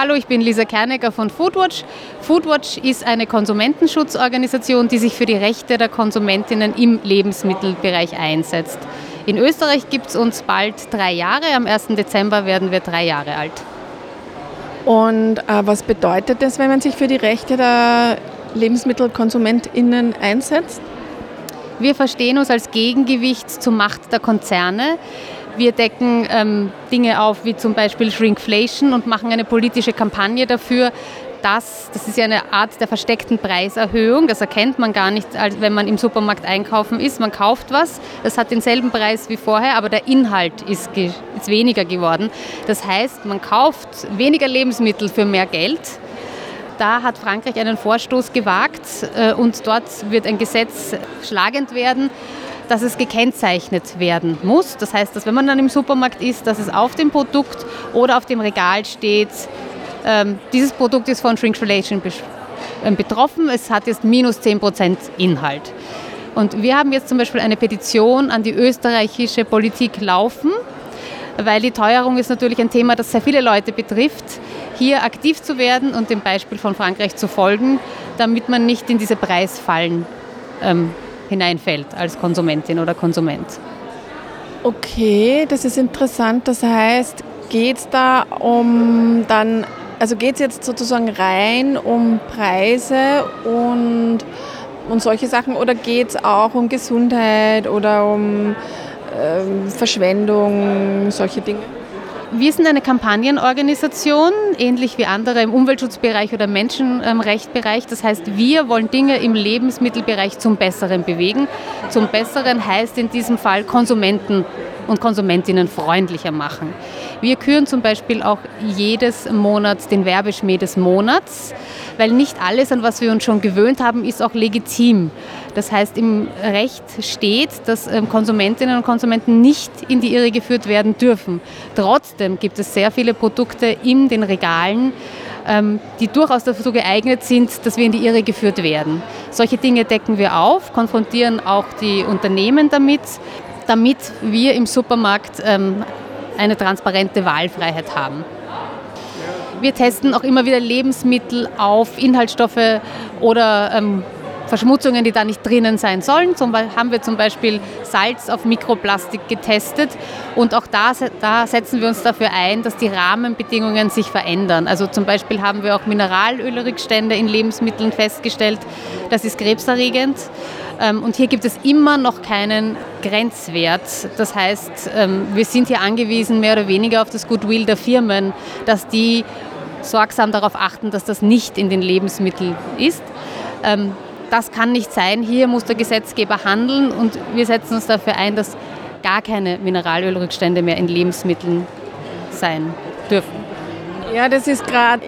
Hallo, ich bin Lisa Kernegger von Foodwatch. Foodwatch ist eine Konsumentenschutzorganisation, die sich für die Rechte der Konsumentinnen im Lebensmittelbereich einsetzt. In Österreich gibt es uns bald drei Jahre. Am 1. Dezember werden wir drei Jahre alt. Und äh, was bedeutet das, wenn man sich für die Rechte der LebensmittelkonsumentInnen einsetzt? Wir verstehen uns als Gegengewicht zur Macht der Konzerne. Wir decken ähm, Dinge auf wie zum Beispiel Shrinkflation und machen eine politische Kampagne dafür, dass, das ist ja eine Art der versteckten Preiserhöhung, das erkennt man gar nicht, wenn man im Supermarkt einkaufen ist. Man kauft was, das hat denselben Preis wie vorher, aber der Inhalt ist, ist weniger geworden. Das heißt, man kauft weniger Lebensmittel für mehr Geld. Da hat Frankreich einen Vorstoß gewagt äh, und dort wird ein Gesetz schlagend werden, dass es gekennzeichnet werden muss. Das heißt, dass wenn man dann im Supermarkt ist, dass es auf dem Produkt oder auf dem Regal steht, ähm, dieses Produkt ist von Shrinkflation ähm, betroffen, es hat jetzt minus 10% Inhalt. Und wir haben jetzt zum Beispiel eine Petition an die österreichische Politik laufen, weil die Teuerung ist natürlich ein Thema, das sehr viele Leute betrifft, hier aktiv zu werden und dem Beispiel von Frankreich zu folgen, damit man nicht in diese Preisfallen ähm, hineinfällt als Konsumentin oder Konsument. Okay, das ist interessant. Das heißt, geht es da um dann, also geht es jetzt sozusagen rein um Preise und, und solche Sachen oder geht es auch um Gesundheit oder um äh, Verschwendung, solche Dinge? Wir sind eine Kampagnenorganisation, ähnlich wie andere im Umweltschutzbereich oder Menschenrechtbereich. Das heißt, wir wollen Dinge im Lebensmittelbereich zum Besseren bewegen. Zum Besseren heißt in diesem Fall Konsumenten und Konsumentinnen freundlicher machen. Wir küren zum Beispiel auch jedes Monat den Werbeschmäh des Monats, weil nicht alles, an was wir uns schon gewöhnt haben, ist auch legitim. Das heißt, im Recht steht, dass ähm, Konsumentinnen und Konsumenten nicht in die Irre geführt werden dürfen. Trotzdem gibt es sehr viele Produkte in den Regalen, ähm, die durchaus dazu geeignet sind, dass wir in die Irre geführt werden. Solche Dinge decken wir auf, konfrontieren auch die Unternehmen damit damit wir im Supermarkt ähm, eine transparente Wahlfreiheit haben. Wir testen auch immer wieder Lebensmittel auf Inhaltsstoffe oder ähm, Verschmutzungen, die da nicht drinnen sein sollen. Zum Beispiel haben wir zum Beispiel Salz auf Mikroplastik getestet und auch da, da setzen wir uns dafür ein, dass die Rahmenbedingungen sich verändern. Also zum Beispiel haben wir auch Mineralölrückstände in Lebensmitteln festgestellt. Das ist krebserregend. Ähm, und hier gibt es immer noch keinen Grenzwert. Das heißt, ähm, wir sind hier angewiesen mehr oder weniger auf das Goodwill der Firmen, dass die sorgsam darauf achten, dass das nicht in den Lebensmitteln ist. Ähm, das kann nicht sein. Hier muss der Gesetzgeber handeln und wir setzen uns dafür ein, dass gar keine Mineralölrückstände mehr in Lebensmitteln sein dürfen. Ja, das ist gerade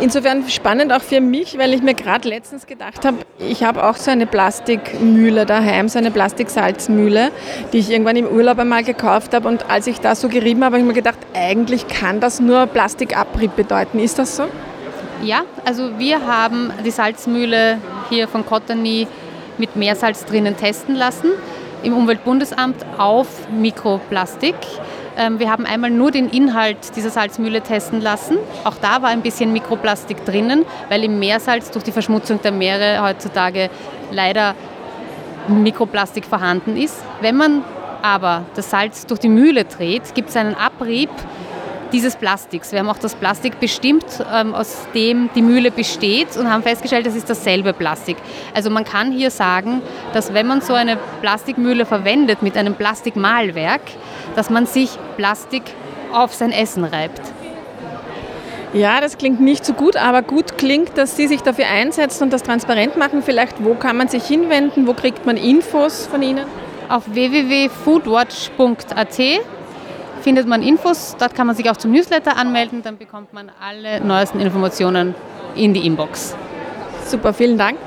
insofern spannend auch für mich, weil ich mir gerade letztens gedacht habe, ich habe auch so eine Plastikmühle daheim, so eine Plastiksalzmühle, die ich irgendwann im Urlaub einmal gekauft habe. Und als ich da so gerieben habe, habe ich mir gedacht, eigentlich kann das nur Plastikabrieb bedeuten. Ist das so? Ja, also wir haben die Salzmühle hier von Cottony mit Meersalz drinnen testen lassen im Umweltbundesamt auf Mikroplastik. Ähm, wir haben einmal nur den Inhalt dieser Salzmühle testen lassen. Auch da war ein bisschen Mikroplastik drinnen, weil im Meersalz durch die Verschmutzung der Meere heutzutage leider Mikroplastik vorhanden ist. Wenn man aber das Salz durch die Mühle dreht, gibt es einen Abrieb dieses Plastiks. Wir haben auch das Plastik bestimmt, ähm, aus dem die Mühle besteht und haben festgestellt, das ist dasselbe Plastik. Also man kann hier sagen, dass wenn man so eine Plastikmühle verwendet mit einem Plastikmalwerk, dass man sich Plastik auf sein Essen reibt. Ja, das klingt nicht so gut, aber gut klingt, dass Sie sich dafür einsetzen und das transparent machen. Vielleicht, wo kann man sich hinwenden? Wo kriegt man Infos von Ihnen? Auf www.foodwatch.at findet man Infos. Dort kann man sich auch zum Newsletter anmelden. Dann bekommt man alle neuesten Informationen in die Inbox. Super, vielen Dank.